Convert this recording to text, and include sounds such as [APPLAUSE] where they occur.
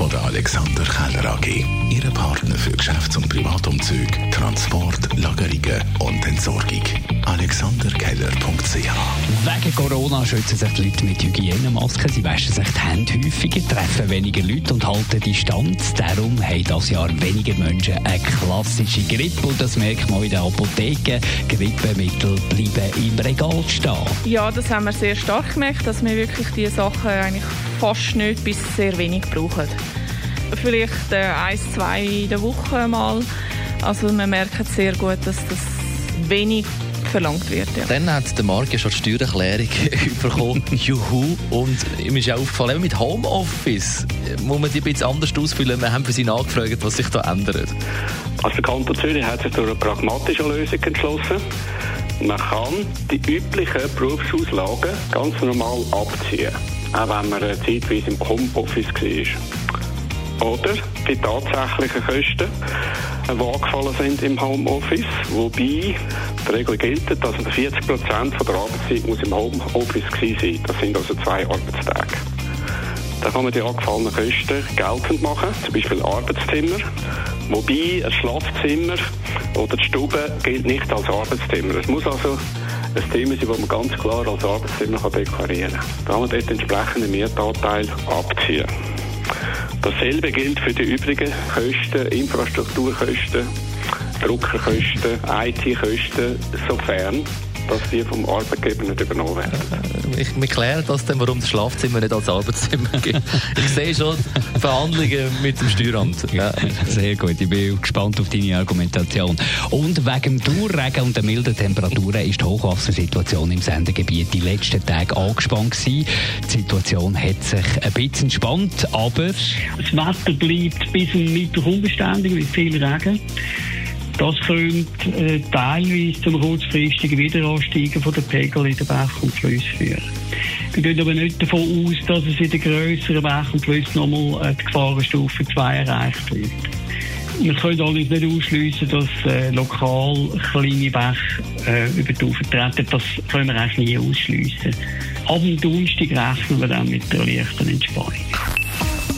von der Alexander Keller AG. Ihre Partner für Geschäfts- und Privatumzüge, Transport, Lagerungen und Entsorgung. AlexanderKeller.ch Wegen Corona schützen sich die Leute mit Hygienemasken. Sie waschen sich die Hände häufiger, treffen weniger Leute und halten Distanz. Darum haben das Jahr weniger Menschen eine klassische Grippe. Und das merkt man in den Apotheken. Grippemittel bleiben im Regal stehen. Ja, das haben wir sehr stark gemerkt, dass wir wirklich diese Sachen eigentlich fast nicht bis sehr wenig brauchen. Vielleicht äh, eins, zwei in der Woche mal. Also man merkt sehr gut, dass das wenig verlangt wird. Ja. Dann hat der Marc ja schon die Steuererklärung [LAUGHS] bekommen. Juhu. Und ihm ist auch aufgefallen, mit Homeoffice muss man die ein bisschen anders ausfüllen. Wir haben für sie nachgefragt, was sich da ändert. Also der Kanton Zürich hat sich durch eine pragmatische Lösung entschlossen. Man kann die üblichen Berufsauslagen ganz normal abziehen, auch wenn man zeitweise im Homeoffice war. Oder die tatsächlichen Kosten, die angefallen sind im Homeoffice, wobei die Regel gilt, dass 40 Prozent der Arbeitszeit muss im Homeoffice gewesen sein. Das sind also zwei Arbeitstage. Da kann man die angefallenen Kosten geltend machen, zum Beispiel Arbeitszimmer. Wobei ein Schlafzimmer oder die Stube gilt nicht als Arbeitszimmer. Es muss also ein Thema sein, das man ganz klar als Arbeitszimmer deklarieren kann. Da kann man dort entsprechenden Mietanteil abziehen. Dasselbe gilt für die übrigen Kosten, Infrastrukturkosten, Druckerkosten, IT-Kosten, sofern dass die vom Arbeitgeber nicht übernommen werden. [LAUGHS] Ich, wir klären das dann, warum das Schlafzimmer nicht als Arbeitszimmer [LAUGHS] gibt. ich sehe schon Verhandlungen mit dem Steueramt. Ja. Sehr gut, ich bin gespannt auf deine Argumentation. Und wegen dem Dauerregen und der milden Temperaturen ist die Hochwassersituation im Sendegebiet die letzten Tage angespannt gewesen. Die Situation hat sich ein bisschen entspannt, aber... Das Wetter bleibt bis zum Mittwoch unbeständig mit viel Regen. Das könnte äh, teilweise zum kurzfristigen Wiederansteigen von der Pegel in den Bach und Flüsse führen. Wir gehen aber nicht davon aus, dass es in den grösseren Bach und Flüssen nochmal äh, die Gefahrenstufe 2 erreicht wird. Wir können allerdings nicht ausschliessen, dass äh, lokal kleine Bäche äh, über die Ufer treten. Das können wir eigentlich nie ausschliessen. Ab dem Donnerstag rechnen wir dann mit der leichten Entspannung.